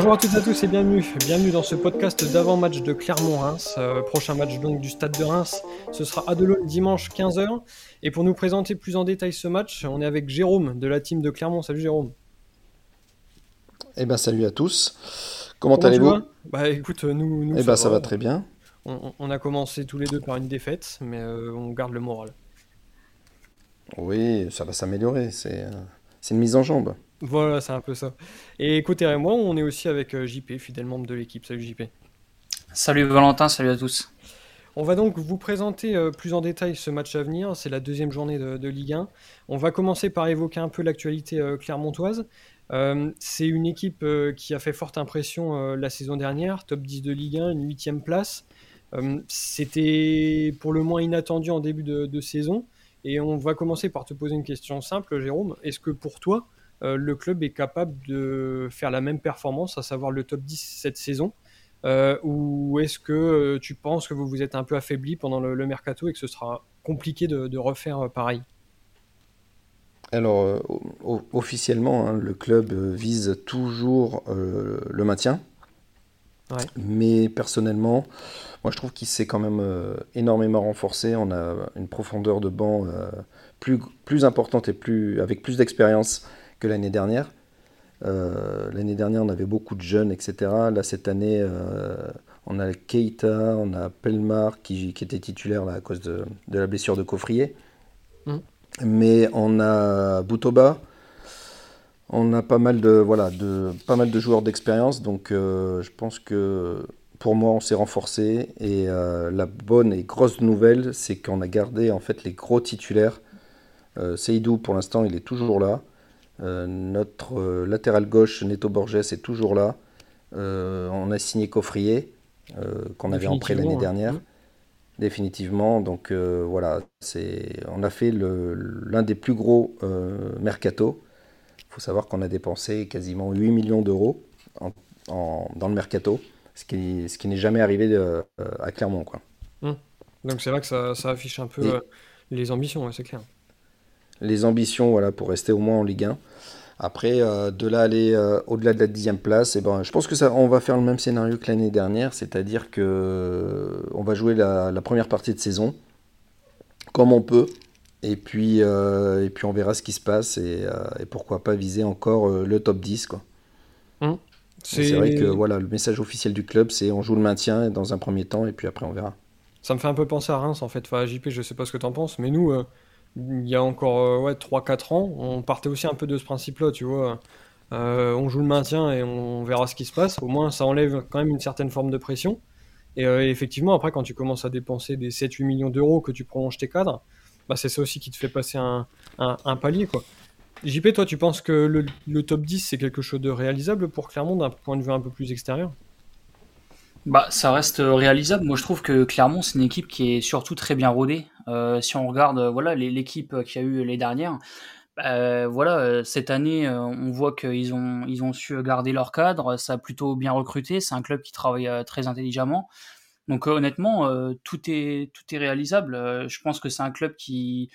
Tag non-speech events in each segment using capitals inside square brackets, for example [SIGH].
Bonjour à toutes et à tous et bienvenue. Bienvenue dans ce podcast d'avant-match de Clermont-Reims. Euh, prochain match donc du stade de Reims. Ce sera à Delon dimanche 15h. Et pour nous présenter plus en détail ce match, on est avec Jérôme de la team de Clermont. Salut Jérôme. Eh ben salut à tous. Comment, allez-vous Bah écoute, nous. nous eh ben ça va très bien. On, a commencé tous les deux par une défaite, mais euh, on garde le moral. Oui, ça va s'améliorer. C'est euh, une mise en jambe. Voilà, c'est un peu ça. Et côté moi, on est aussi avec euh, JP, fidèle membre de l'équipe. Salut JP. Salut Valentin, salut à tous. On va donc vous présenter euh, plus en détail ce match à venir. C'est la deuxième journée de, Ligue 1. On va commencer par évoquer un peu l'actualité euh, clermontoise. c'est une équipe qui a fait forte impression la saison dernière, top 10 de Ligue 1, une huitième place. C'était pour le moins inattendu en début de, saison. Et on va commencer par te poser une question simple, Jérôme. Est-ce que pour toi, le club est capable de faire la même performance, à savoir le top 10 cette saison euh, Ou est-ce que euh, tu penses que vous vous êtes un peu affaibli pendant le, mercato et que ce sera compliqué de, refaire pareil? Alors, officiellement, hein, le club vise toujours le maintien. Mais personnellement, moi je trouve qu'il s'est quand même énormément renforcé. On a une profondeur de banc plus, plus importante et plus, avec plus d'expérience que l'année dernière. Euh, l'année dernière, on avait beaucoup de jeunes, etc. Là, cette année, euh, on a Keita, on a Pelmar qui, qui était titulaire là, à cause de, de, la blessure de Coffrier. Mm. Mais on a Boutoba, on a pas mal de, voilà, de, pas mal de joueurs d'expérience. Donc, euh, je pense que pour moi, on s'est renforcé. Et la bonne et grosse nouvelle, c'est qu'on a gardé en fait les gros titulaires. Seydou, pour l'instant, il est toujours là. Euh, notre euh, latéral gauche, Neto Borges, est toujours là. Euh, on a signé Coffrier, qu'on avait en prêt l'année hein. dernière. Définitivement. Donc voilà, c'est, on a fait l'un des plus gros mercato. Il faut savoir qu'on a dépensé quasiment 8 millions d'euros dans le mercato, ce qui, ce qui n'est jamais arrivé à Clermont. Quoi. Hum. Donc c'est vrai que ça, affiche un peu les ambitions, c'est clair les ambitions voilà, pour rester au moins en Ligue 1. Après, euh, de là aller euh, au-delà de la dixième place, et eh ben, je pense que ça, on va faire le même scénario que l'année dernière, c'est-à-dire que euh, on va jouer la, première partie de saison comme on peut, et puis, et puis on verra ce qui se passe, et, pourquoi pas viser encore le top 10. Quoi. Hum. C'est vrai que voilà, le message officiel du club, c'est on joue le maintien dans un premier temps, et puis après on verra. Ça me fait un peu penser à Reims en fait, enfin, à JP, je sais pas ce que tu en penses, mais nous il y a encore euh, ouais, 3-4 ans, on partait aussi un peu de ce principe-là, tu vois. Euh, on joue le maintien et on verra ce qui se passe. Au moins, ça enlève quand même une certaine forme de pression. Et euh, effectivement, après, quand tu commences à dépenser des 7-8 millions d'euros, que tu prolonges tes cadres, bah, c'est ça aussi qui te fait passer un, palier. Quoi. JP, toi, tu penses que le, le top 10, c'est quelque chose de réalisable pour Clermont d'un point de vue un peu plus extérieur? Bah, ça reste réalisable. Moi, je trouve que Clermont, c'est une équipe qui est surtout très bien rodée. Euh, si on regarde, euh, voilà, l'équipe qu'il y a eu les dernières, bah, voilà, euh, cette année, on voit qu'ils ont, ils ont su garder leur cadre. Ça a plutôt bien recruté. C'est un club qui travaille très intelligemment. Donc, honnêtement, tout est, tout est réalisable. je pense que c'est un club qui,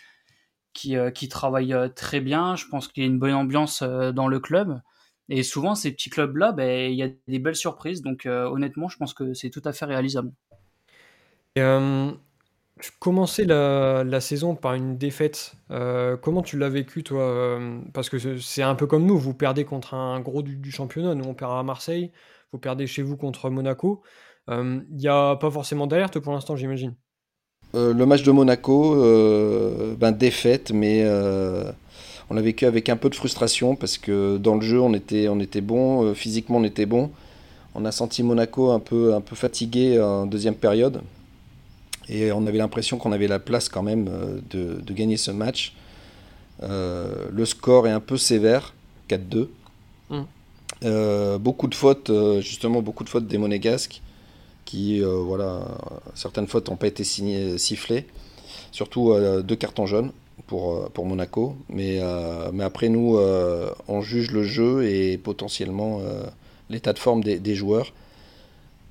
qui, qui travaille très bien. Je pense qu'il y a une bonne ambiance dans le club. Et souvent, ces petits clubs-là, ben, il y a des belles surprises. Donc, euh, honnêtement, je pense que c'est tout à fait réalisable. Euh, commencer la, saison par une défaite, euh, comment tu l'as vécu, toi Parce que c'est un peu comme nous, vous perdez contre un gros du, championnat. Nous, on perd à Marseille, vous perdez chez vous contre Monaco. Il n'y a pas forcément d'alerte pour l'instant, j'imagine. le match de Monaco, ben, défaite, mais on a vécu avec un peu de frustration parce que dans le jeu on était, on était bon, euh, physiquement on était bon. On a senti Monaco un peu, un peu fatigué en deuxième période. Et on avait l'impression qu'on avait la place quand même euh, de, gagner ce match. Euh, le score est un peu sévère, 4-2. Mm. beaucoup de fautes, justement beaucoup de fautes des Monégasques, qui, voilà, certaines fautes n'ont pas été signées, sifflées, surtout deux cartons jaunes pour, euh, pour Monaco. Mais, euh, mais après, nous, euh, on juge le jeu et potentiellement l'état de forme des, des joueurs.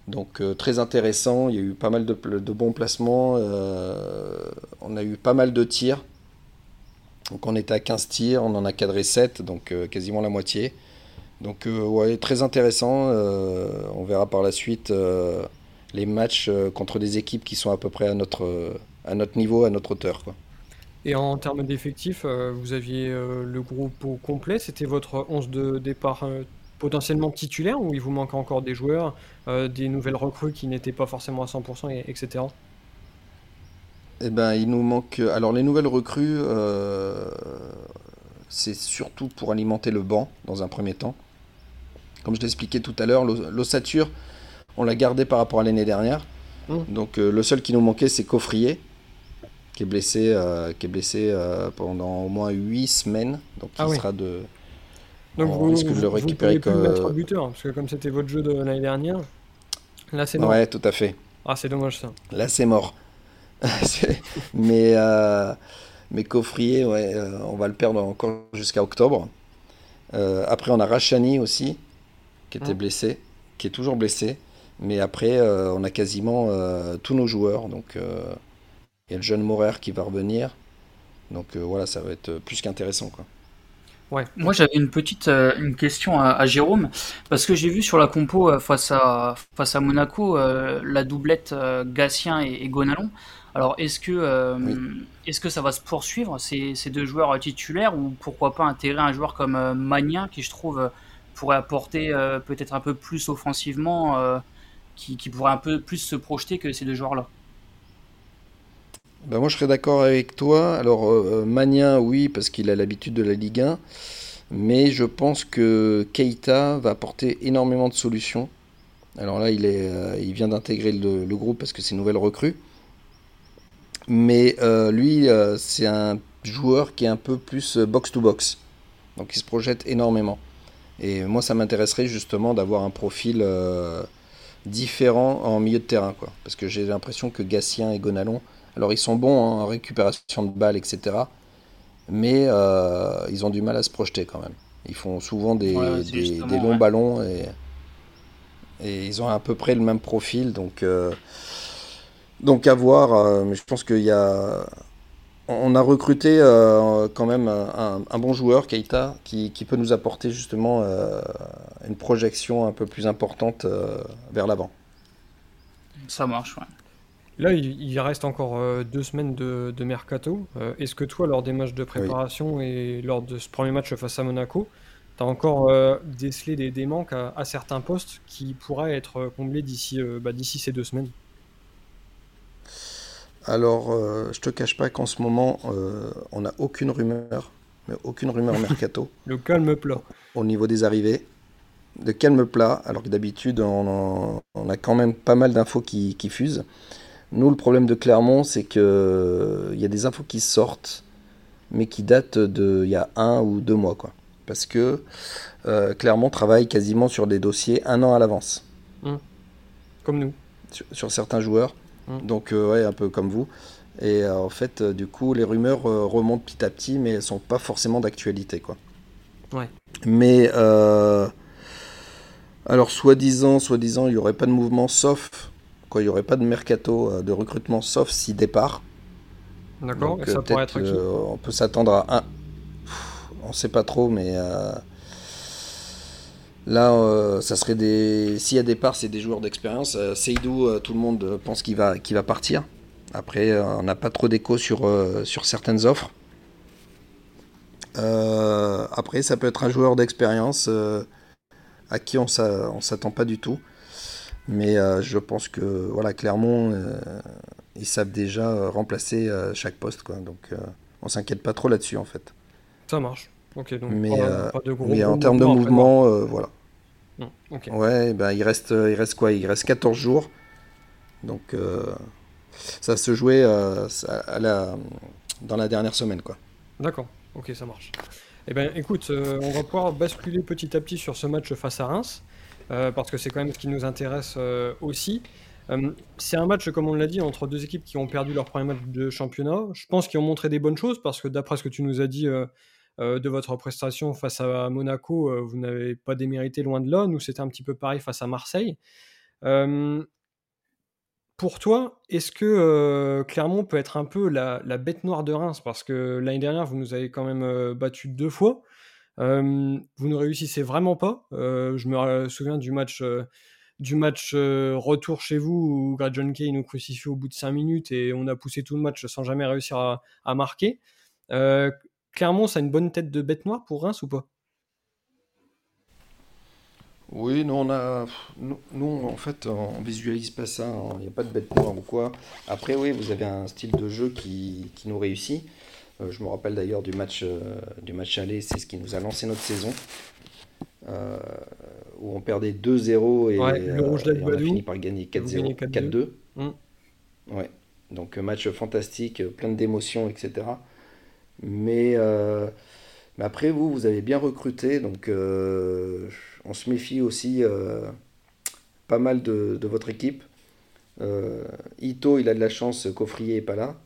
Donc très intéressant, il y a eu pas mal de, bons placements, on a eu pas mal de tirs. Donc on était à 15 tirs, on en a cadré 7, donc quasiment la moitié. Donc, ouais, très intéressant. on verra par la suite les matchs contre des équipes qui sont à peu près à notre, à notre niveau, à notre hauteur. Et en termes d'effectifs, vous aviez le groupe au complet. C'était votre 11 de départ potentiellement titulaire ou il vous manque encore des joueurs, des nouvelles recrues qui n'étaient pas forcément à 100%, et, etc. Eh ben, il nous manque. Alors, les nouvelles recrues, euh, c'est surtout pour alimenter le banc dans un premier temps. Comme je l'expliquais tout à l'heure, l'ossature, on l'a gardé par rapport à l'année dernière. Mmh. Donc, euh, le seul qui nous manquait, c'est Coffrier, qui est blessé, euh, qui est blessé pendant au moins 8 semaines. Donc, il ah sera de. Donc, vous, risque de le récupérer buteur, parce que comme c'était votre jeu de l'année dernière, là, c'est mort. Ouais, tout à fait. Ah, c'est dommage ça. Là, c'est mort. [LAUGHS] mais, euh, mais Coffrier, ouais, euh, on va le perdre encore jusqu'à octobre. Euh, après, on a Rachani aussi, qui était blessé, qui est toujours blessé. Mais après, on a quasiment tous nos joueurs. Donc, il y a le jeune Morer qui va revenir. Donc voilà, ça va être plus qu'intéressant. Quoi. Ouais. Moi, j'avais une petite une question à, Jérôme parce que j'ai vu sur la compo face à face à Monaco la doublette Gatien et, et Gonalon. Alors, est-ce que, euh, est-ce que ça va se poursuivre, ces, ces, deux joueurs titulaires, ou pourquoi pas intégrer un joueur comme euh, Magnin, qui je trouve euh, pourrait apporter peut-être un peu plus offensivement, qui, qui, pourrait un peu plus se projeter que ces deux joueurs-là? Ben Moi, je serais d'accord avec toi. Alors, Magnin, oui, parce qu'il a l'habitude de la Ligue 1, mais je pense que Keita va apporter énormément de solutions. Alors là, il, est, il vient d'intégrer le, groupe parce que c'est une nouvelle recrue. Mais euh, lui, euh, c'est un joueur qui est un peu plus box-to-box. Euh, Donc il se projette énormément. Et moi, ça m'intéresserait justement d'avoir un profil différent en milieu de terrain. Parce que j'ai l'impression que Gatien et Gonalon, alors ils sont bons en récupération de balles, etc. Mais ils ont du mal à se projeter quand même. Ils font souvent des, longs ballons et, et, ils ont à peu près le même profil. Donc donc à voir, euh, mais je pense qu'il y a... On a recruté euh, quand même un, bon joueur, Keita, qui, peut nous apporter justement euh, une projection un peu plus importante vers l'avant. Ça marche, ouais. Là, il, reste encore deux semaines de, mercato. Est-ce que toi, lors des matchs de préparation et lors de ce premier match face à Monaco, tu as encore décelé des, manques à, certains postes qui pourraient être comblés d'ici bah, d'ici ces deux semaines? Alors, euh, je te cache pas qu'en ce moment, euh, on n'a aucune rumeur, mais aucune rumeur [LAUGHS] mercato. le calme plat. Au niveau des arrivées. De calme plat, alors que d'habitude, on, a quand même pas mal d'infos qui, fusent. Nous, le problème de Clermont, c'est qu'il il y a des infos qui sortent, mais qui datent d'il y a un ou deux mois. Quoi. Parce que euh, Clermont travaille quasiment sur des dossiers un an à l'avance. Hum. Comme nous. sur certains joueurs. Mm. Donc, euh, ouais, un peu comme vous. Et euh, en fait, euh, du coup, les rumeurs remontent petit à petit, mais elles sont pas forcément d'actualité, quoi. Ouais. Mais alors, soi-disant, soi-disant, il n'y aurait pas de mouvement sauf, quoi, il n'y aurait pas de mercato de recrutement sauf si départ. D'accord. Et ça pourrait être qui On peut s'attendre à un. on sait pas trop, mais Là, euh, ça serait des. S'il y a des parts, c'est des joueurs d'expérience. Euh, Seydou, euh, tout le monde pense qu'il va, va partir. Après, on n'a pas trop d'écho sur, sur certaines offres. après, ça peut être un joueur d'expérience à qui on ne s'attend pas du tout. Mais je pense que voilà, Clermont, ils savent déjà remplacer chaque poste. Quoi. Donc, on s'inquiète pas trop là-dessus, en fait. Ça marche mais, euh, en termes de mouvement, euh, voilà. Ouais, ben, il, reste, euh, il reste quoi? Il reste 14 jours. Donc ça se jouait à la, dans la dernière semaine. quoi. D'accord, ok, ça marche. Eh ben, écoute, on va pouvoir basculer petit à petit sur ce match face à Reims, parce que c'est quand même ce qui nous intéresse aussi. c'est un match, comme on l'a dit, entre deux équipes qui ont perdu leur premier match de championnat. Je pense qu'ils ont montré des bonnes choses, parce que d'après ce que tu nous as dit euh, de votre prestation face à Monaco, euh, vous n'avez pas démérité loin de là. Nous, c'était un petit peu pareil face à Marseille. pour toi, est-ce que euh, Clermont peut être un peu la, bête noire de Reims? Parce que l'année dernière, vous nous avez quand même battu deux fois. Vous ne réussissez vraiment pas. je me souviens du match du match retour chez vous où Greg John Kay nous crucifie au bout de 5 minutes et on a poussé tout le match sans jamais réussir à, marquer. Clermont, ça a une bonne tête de bête noire pour Reims ou pas? Oui, non, on a. Nous, en fait, on visualise pas ça. Il n'y a pas de bête noire ou quoi. Après, oui, vous avez un style de jeu qui, qui nous réussit. Euh, je me rappelle d'ailleurs du match, euh, du match aller, c'est ce qui nous a lancé notre saison. Euh, où on perdait 2-0 et, on a fini par gagner 4-0, 4-2. Hum. Ouais. Donc match fantastique, plein d'émotions, etc. Mais, mais après, vous, vous avez bien recruté, donc on se méfie aussi pas mal de, de votre équipe. Ito, il a de la chance, Coffrier n'est pas là.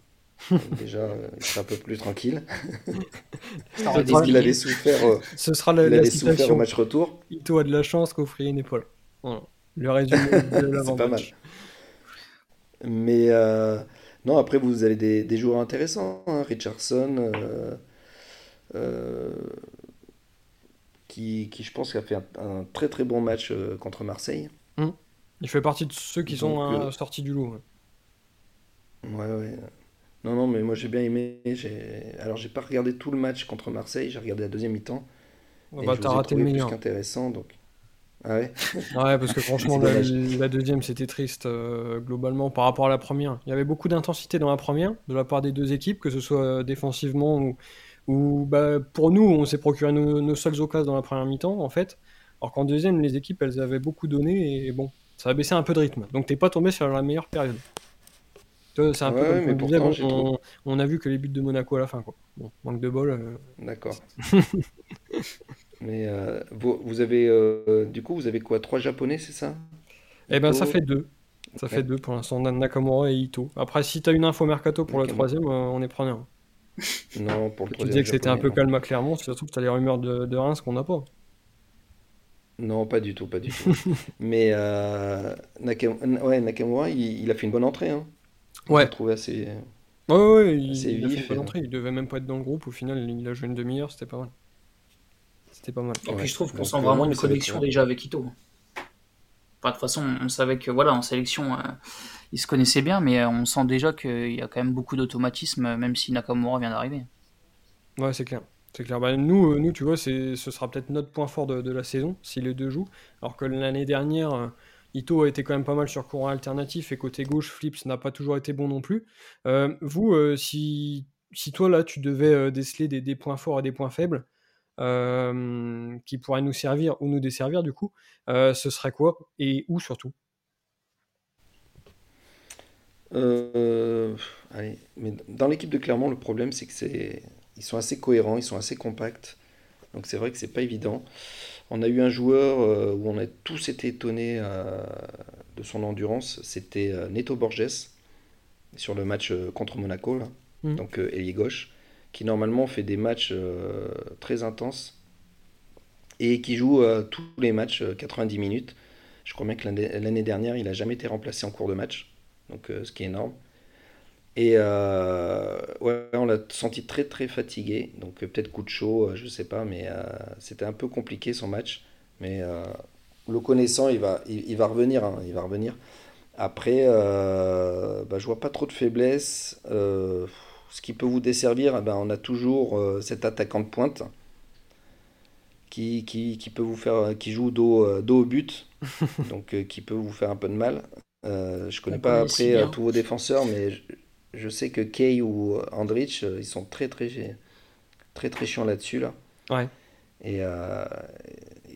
Déjà, euh, il sera un peu plus tranquille. [LAUGHS] Parce qu'il avait souffert, euh, [LAUGHS] Ce sera la, il souffert au match retour. Ito a de la chance qu'Offrier n'est pas là. Voilà. Le résumé [LAUGHS] de C'est pas mal. Mais euh, non, après, vous avez des, des joueurs intéressants. Hein. Richardson, qui, qui, je pense, a fait un, très très bon match contre Marseille. Hum. Il fait partie de ceux qui sont sortis du lot. Ouais, ouais. Non, non, mais moi j'ai bien aimé. Alors j'ai pas regardé tout le match contre Marseille, j'ai regardé la deuxième mi-temps. Oh, bah, t'as raté le plus qu'intéressant, donc. Ah ouais? [LAUGHS] Ouais, parce que franchement, [LAUGHS] la, deuxième c'était triste euh, globalement par rapport à la première. Il y avait beaucoup d'intensité dans la première, de la part des deux équipes, que ce soit euh, défensivement ou, ou bah, pour nous, on s'est procuré nos, nos seules occasions dans la première mi-temps en fait. Alors qu'en deuxième, les équipes elles avaient beaucoup donné et bon, ça a baissé un peu de rythme. Donc t'es pas tombé sur la meilleure période. C'est un peu comme on, a vu que les buts de Monaco à la fin. Quoi. Bon, manque de bol. Euh. D'accord. [LAUGHS] mais euh, vous, vous, avez, euh, du coup, vous avez quoi Trois japonais, c'est ça? Eh ben, ça fait deux. Ça fait deux pour l'instant, Nakamura et Ito. Après, si tu as une info mercato pour le troisième, on est preneur. [LAUGHS] Non, pour le Tu disais que c'était un peu calme à Clermont, surtout que tu as les rumeurs de, de Reims qu'on n'a pas. Non, pas du tout, pas du tout. [LAUGHS] Mais Nakamura, il, a fait une bonne entrée. Hein. Ouais. trouvé assez. Ouais, ouais, il, assez vif, a il devait même pas être dans le groupe. Au final, il a joué une demi-heure, c'était pas mal. C'était pas mal. Et puis je trouve qu'on sent vraiment une connexion déjà avec Ito. Enfin, de toute façon, on savait que voilà, en sélection, euh, il se connaissait bien, mais euh, on sent déjà qu'il y a quand même beaucoup d'automatisme, même si Nakamura vient d'arriver. Ouais, c'est clair. C'est clair. Bah, nous, euh, nous, tu vois, ce sera peut-être notre point fort de, de, la saison, si les deux jouent. Alors que l'année dernière, Ito a été quand même pas mal sur courant alternatif et côté gauche, Flips n'a pas toujours été bon non plus. Euh, vous, euh, si, si toi là tu devais euh, déceler des, points forts et des points faibles qui pourraient nous servir ou nous desservir du coup, ce serait quoi et où surtout? Allez, mais dans l'équipe de Clermont, le problème c'est que c'est ils sont assez cohérents, ils sont assez compacts. Donc c'est vrai que c'est pas évident. On a eu un joueur euh, où on a tous été étonnés euh, de son endurance, c'était euh, Neto Borges sur le match contre Monaco, mm. donc ailier gauche, qui normalement fait des matchs très intenses et qui joue tous les matchs 90 minutes. Je crois bien que l'année dernière, il n'a jamais été remplacé en cours de match, donc ce qui est énorme. Et euh, ouais, on l'a senti très très fatigué. Donc euh, peut-être coup de chaud, euh, je sais pas, mais c'était un peu compliqué son match. Mais le connaissant, il va, il, va revenir. Hein, il va revenir. Après, bah, je vois pas trop de faiblesse. ce qui peut vous desservir, eh ben, on a toujours cet attaquant de pointe qui, qui, qui, peut vous faire, qui joue dos, dos au but, [LAUGHS] donc qui peut vous faire un peu de mal. je connais pas après tous vos défenseurs, mais je sais que Kay ou Andrich, euh, ils sont très très très très chiants là-dessus là. Ouais. Et euh,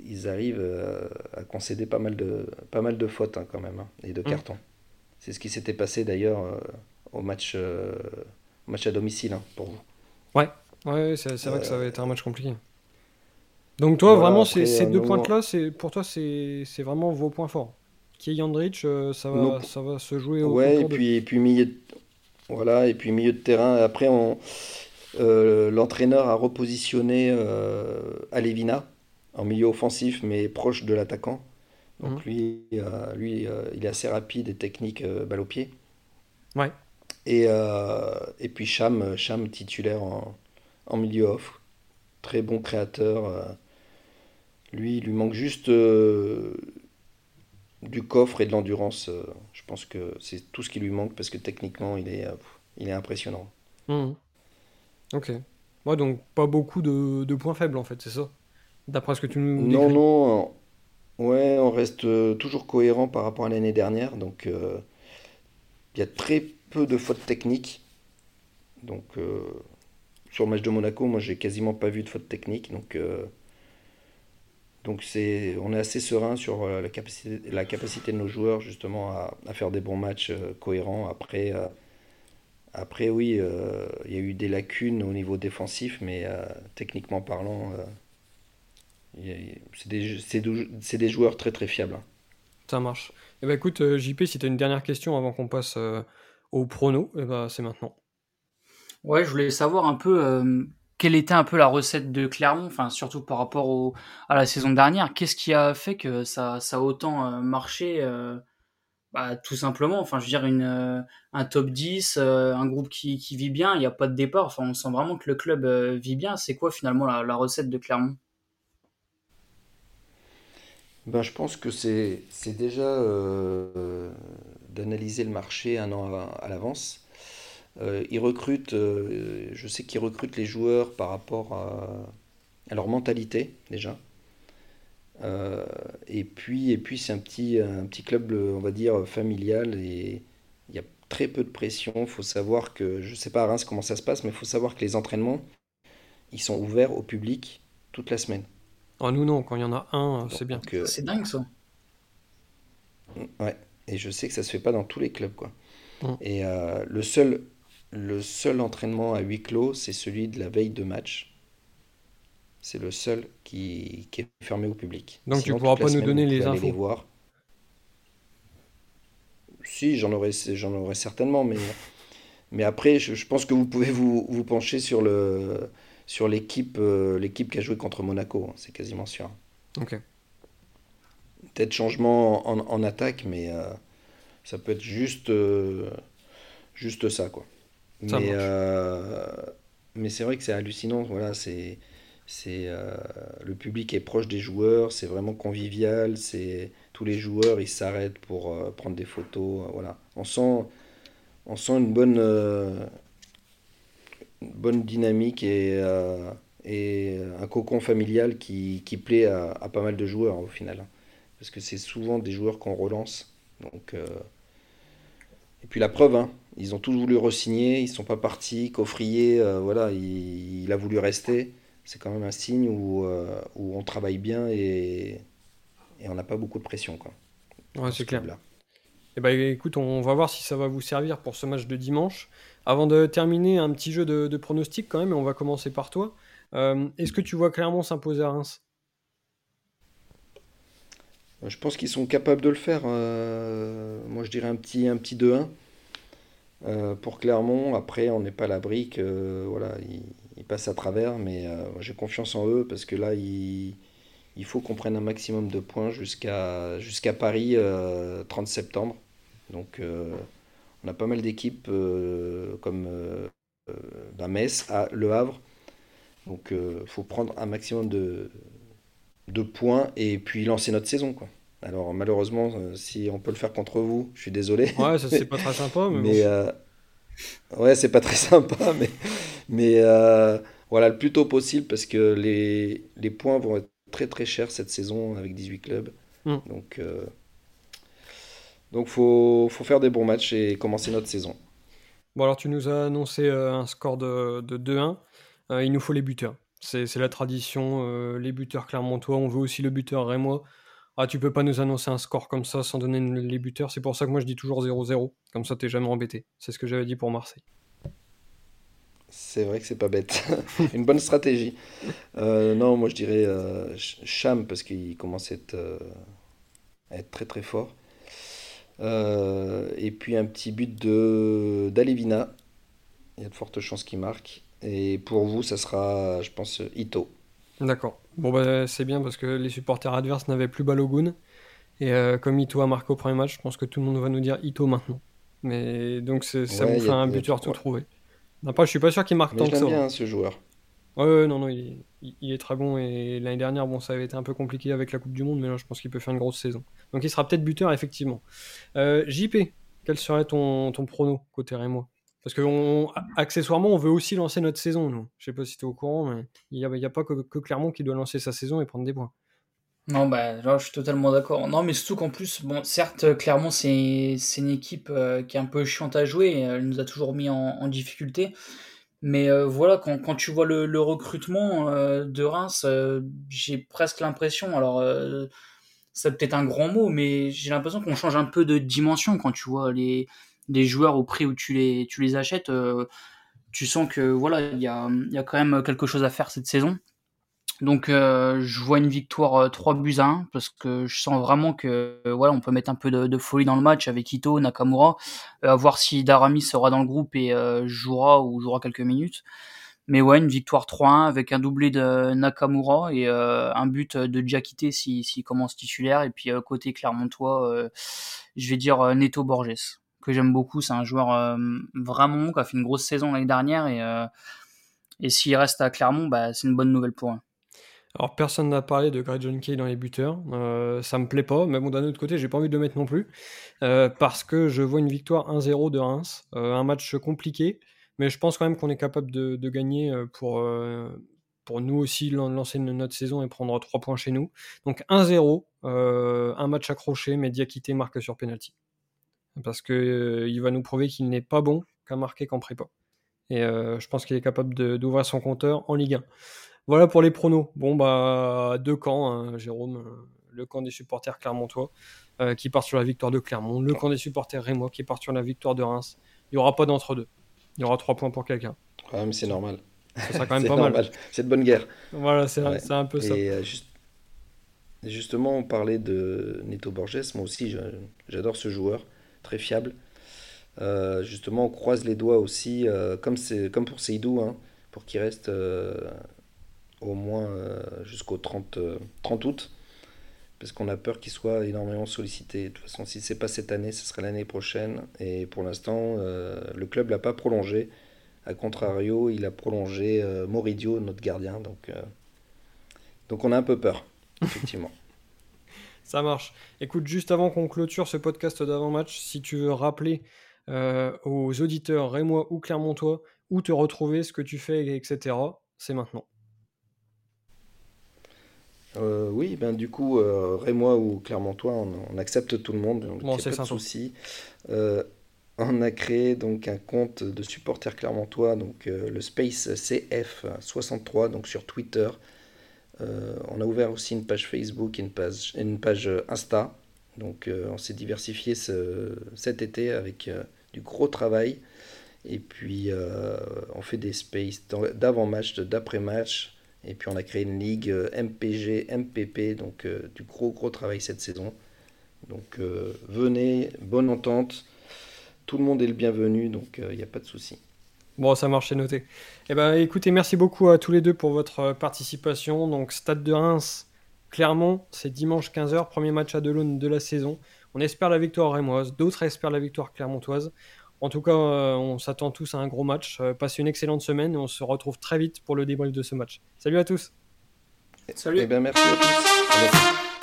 ils arrivent euh, à concéder pas mal de pas mal de fautes hein, quand même hein, et de mm. cartons. C'est ce qui s'était passé d'ailleurs au match match à domicile hein, pour vous. Ouais, ouais, c'est vrai que ça va être un match compliqué. Donc toi, vraiment, ces, deux points-là, pour toi, c'est vraiment vos points forts. Kay Andrich, ça va, ça va se jouer au Ouais, et puis, et puis milieu, voilà, et puis milieu de terrain. Après, euh, l'entraîneur a repositionné euh, Alevina en milieu offensif, mais proche de l'attaquant. Donc mhm. lui, euh, lui il est assez rapide et technique balle au pied. Ouais. Et, et puis Cham, Cham titulaire en, milieu off. très bon créateur. lui, il lui manque juste du coffre et de l'endurance. je pense que c'est tout ce qui lui manque parce que techniquement, il est, il est impressionnant. Mmh. Ok. Ouais, donc pas beaucoup de, de points faibles en fait, c'est ça? D'après ce que tu nous Non, non. Ouais, on reste euh, toujours cohérent par rapport à l'année dernière. Donc, euh, il y a très peu de fautes techniques. Donc, euh, sur le match de Monaco, moi, j'ai quasiment pas vu de fautes techniques. Donc, donc c'est, on est assez serein sur la capacité, la capacité de nos joueurs, justement, à, à faire des bons matchs cohérents. Après, après oui, il y a eu des lacunes au niveau défensif, mais techniquement parlant c'est des, des, joueurs très très fiables. Hein. Ça marche. Eh ben, écoute, euh, JP, si tu as une dernière question avant qu'on passe euh, au prono, eh ben, c'est maintenant. Ouais, je voulais savoir un peu euh, quelle était un peu la recette de Clermont, surtout par rapport à la saison dernière? Qu'est-ce qui a fait que ça, a autant marché bah, Tout simplement, enfin je veux dire, une, un top 10, un groupe qui, vit bien, il n'y a pas de départ, enfin on sent vraiment que le club vit bien. C'est quoi finalement la, recette de Clermont? Ben, je pense que c'est déjà euh, d'analyser le marché un an à, l'avance. Euh, ils recrutent, euh, je sais qu'ils recrutent les joueurs par rapport à, leur mentalité déjà. et puis, et puis c'est un petit, un petit club, on va dire, familial et il y a très peu de pression. Il faut savoir que, je ne sais pas à Reims comment ça se passe, mais il faut savoir que les entraînements, ils sont ouverts au public toute la semaine. Ah, nous, non, quand il y en a un, c'est bien. Euh, c'est dingue ça. Ouais, et je sais que ça se fait pas dans tous les clubs, quoi. Mm. Et euh, le, seul, le seul entraînement à huis clos, c'est celui de la veille de match. C'est le seul qui, qui, est fermé au public. Donc tu pourras pas nous donner les infos. Les voir. Si, j'en aurais, j'en aurais certainement, mais, mais après, je, je, pense que vous pouvez vous, vous pencher sur le, sur l'équipe euh, l'équipe qui a joué contre Monaco, hein, c'est quasiment sûr. Ok. Peut-être changement en, attaque, mais euh, ça peut être juste, euh, juste ça. Quoi. Mais mais c'est vrai que c'est hallucinant. Voilà, c'est, c'est, le public est proche des joueurs, c'est vraiment convivial. C'est, tous les joueurs ils s'arrêtent pour prendre des photos. voilà. On, sent, on sent une bonne bonne dynamique et, euh, et un cocon familial qui, qui plaît à, pas mal de joueurs au final. Parce que c'est souvent des joueurs qu'on relance. Donc, euh, Et puis la preuve, hein, ils ont tous voulu re-signer, ils ne sont pas partis, Coffrier, euh, voilà, il, a voulu rester. C'est quand même un signe où, où on travaille bien et, et on n'a pas beaucoup de pression. Quoi, ouais, c'est clair. Là. Eh ben, écoute, on va voir si ça va vous servir pour ce match de dimanche. Avant de terminer, un petit jeu de, pronostics quand même, et on va commencer par toi. Euh, est-ce que tu vois clairement s'imposer à Reims? euh, Je pense qu'ils sont capables de le faire. Euh, moi, je dirais un petit, un petit 2-1 pour Clermont. Après, on n'est pas à l'abri que voilà, ils, passent à travers, mais j'ai confiance en eux parce que là, il, faut qu'on prenne un maximum de points jusqu'à Paris 30 septembre. Donc on a pas mal d'équipes euh, comme euh, euh, bah, Metz, à Le Havre. Donc il faut prendre un maximum de, de points et puis lancer notre saison. Quoi. Alors malheureusement, si on peut le faire contre vous, je suis désolé. Ouais, ça c'est pas très sympa. Mais, [LAUGHS] ouais, c'est pas très sympa, [LAUGHS] mais, mais voilà, le plus tôt possible parce que les, les, points vont être très très chers cette saison avec 18 clubs. Hmm. Donc donc faut, faut faire des bons matchs et commencer notre saison. Bon alors tu nous as annoncé euh, un score de, de 2-1. Euh, il nous faut les buteurs. C'est la tradition, euh, les buteurs clermontois. On veut aussi le buteur rémois. Ah, tu peux pas nous annoncer un score comme ça sans donner les buteurs. C'est pour ça que moi je dis toujours 0-0. Comme ça, t'es jamais embêté. C'est ce que j'avais dit pour Marseille. C'est vrai que c'est pas bête. [LAUGHS] Une bonne stratégie. non, moi je dirais Cham parce qu'il commence à être, très très fort. Euh, et puis un petit but d'Alevina. Il y a de fortes chances qu'il marque. Et pour vous, ça sera, je pense, Ito. D'accord. Bon, bah, c'est bien parce que les supporters adverses n'avaient plus Balogun. Et euh, comme Ito a marqué au premier match, je pense que tout le monde va nous dire Ito maintenant. Mais donc ça vous fait un buteur tout trouvé. Après, je suis pas sûr qu'il marque tant que ça. bien ce joueur. Ouais, non, non, il est, très bon. Et l'année dernière, bon, ça avait été un peu compliqué avec la Coupe du Monde, mais là, je pense qu'il peut faire une grosse saison. Donc, il sera peut-être buteur, effectivement. Euh, JP, quel serait ton, ton prono côté Rémois? Parce que accessoirement, on veut aussi lancer notre saison, nous. Je sais pas si tu es au courant, mais il n'y a, pas que, Clermont qui doit lancer sa saison et prendre des points. Non, bah je suis totalement d'accord. Non, mais surtout qu'en plus, certes, Clermont, c'est une équipe euh, qui est un peu chiante à jouer. Elle nous a toujours mis en, difficulté. Mais euh, voilà, quand, tu vois le, recrutement euh, de Reims, j'ai presque l'impression, alors c'est peut-être un grand mot, mais j'ai l'impression qu'on change un peu de dimension quand tu vois les, les joueurs au prix où tu les, tu les achètes. tu sens que voilà, il y a, y a quand même quelque chose à faire cette saison. Donc euh, je vois une victoire 3 euh, buts à 1 parce que je sens vraiment que euh, voilà, on peut mettre un peu de, folie dans le match avec Ito, Nakamura, à voir si Darami sera dans le groupe et jouera ou jouera quelques minutes. Mais ouais, une victoire 3-1 avec un doublé de Nakamura et un but de Diakité s'il si, commence titulaire. Et puis côté Clermontois, je vais dire Neto Borges, que j'aime beaucoup. C'est un joueur vraiment qui a fait une grosse saison l'année dernière et, et s'il reste à Clermont, bah, c'est une bonne nouvelle pour eux. Alors personne n'a parlé de Greg John Kay dans les buteurs, euh, ça me plaît pas, mais bon d'un autre côté j'ai pas envie de le mettre non plus, euh, parce que je vois une victoire 1-0 de Reims, euh, un match compliqué, mais je pense quand même qu'on est capable de, gagner pour, pour nous aussi lancer notre saison et prendre 3 points chez nous. Donc 1-0, un match accroché, mais Diakité marque sur penalty. Parce que il va nous prouver qu'il n'est pas bon qu'à marquer qu'en prépa. Et je pense qu'il est capable d'ouvrir son compteur en Ligue 1. Voilà pour les pronos. Bon, bah, deux camps, hein, Jérôme. Euh, le camp des supporters clermontois euh, qui part sur la victoire de Clermont. Le camp des supporters rémois qui part sur la victoire de Reims. Il n'y aura pas d'entre-deux. Il y aura trois points pour quelqu'un. Ouais, mais c'est normal. Ça sera quand [LAUGHS] même pas mal. C'est de bonne guerre. Voilà, c'est un peu ça. Et euh, justement, on parlait de Neto Borges. Moi aussi, j'adore ce joueur. Très fiable. justement, on croise les doigts aussi, comme, comme pour Seydou, hein, pour qu'il reste au moins euh, jusqu'au 30, 30 euh, août, parce qu'on a peur qu'il soit énormément sollicité. De toute façon, si ce n'est pas cette année, ce sera l'année prochaine. Et pour l'instant, euh, le club l'a pas prolongé. A contrario, il a prolongé Moridio, notre gardien. Donc on a un peu peur, effectivement. [LAUGHS] Ça marche. Écoute, juste avant qu'on clôture ce podcast d'avant-match, si tu veux rappeler aux auditeurs rémois ou clermontois où te retrouver, ce que tu fais, etc., c'est maintenant. Euh, oui, ben du coup, euh, Rémois ou Clermontois, on, on accepte tout le monde, donc bon, pas de souci. Euh, on a créé donc un compte de supporters clermontois, donc euh, le Space CF63, donc sur Twitter. On a ouvert aussi une page Facebook et une page, une page Insta. Donc on s'est diversifié ce, cet été avec du gros travail. Et puis on fait des spaces d'avant-match, d'après-match. Et puis on a créé une ligue euh, MPG, MPP, donc euh, du gros gros travail cette saison. Donc euh, venez, bonne entente, tout le monde est le bienvenu, donc il n'y a pas de souci. Bon, ça marche, c'est noté. Eh ben, écoutez, merci beaucoup à tous les deux pour votre participation. Donc, Stade de Reims, Clermont, c'est dimanche 15h, premier match à Delaune de la saison. On espère la victoire rémoise, d'autres espèrent la victoire clermontoise. En tout cas, euh, on s'attend tous à un gros match. Euh, passez une excellente semaine et on se retrouve très vite pour le débrief de ce match. Salut à tous. Salut. Eh bien, merci à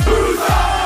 tous.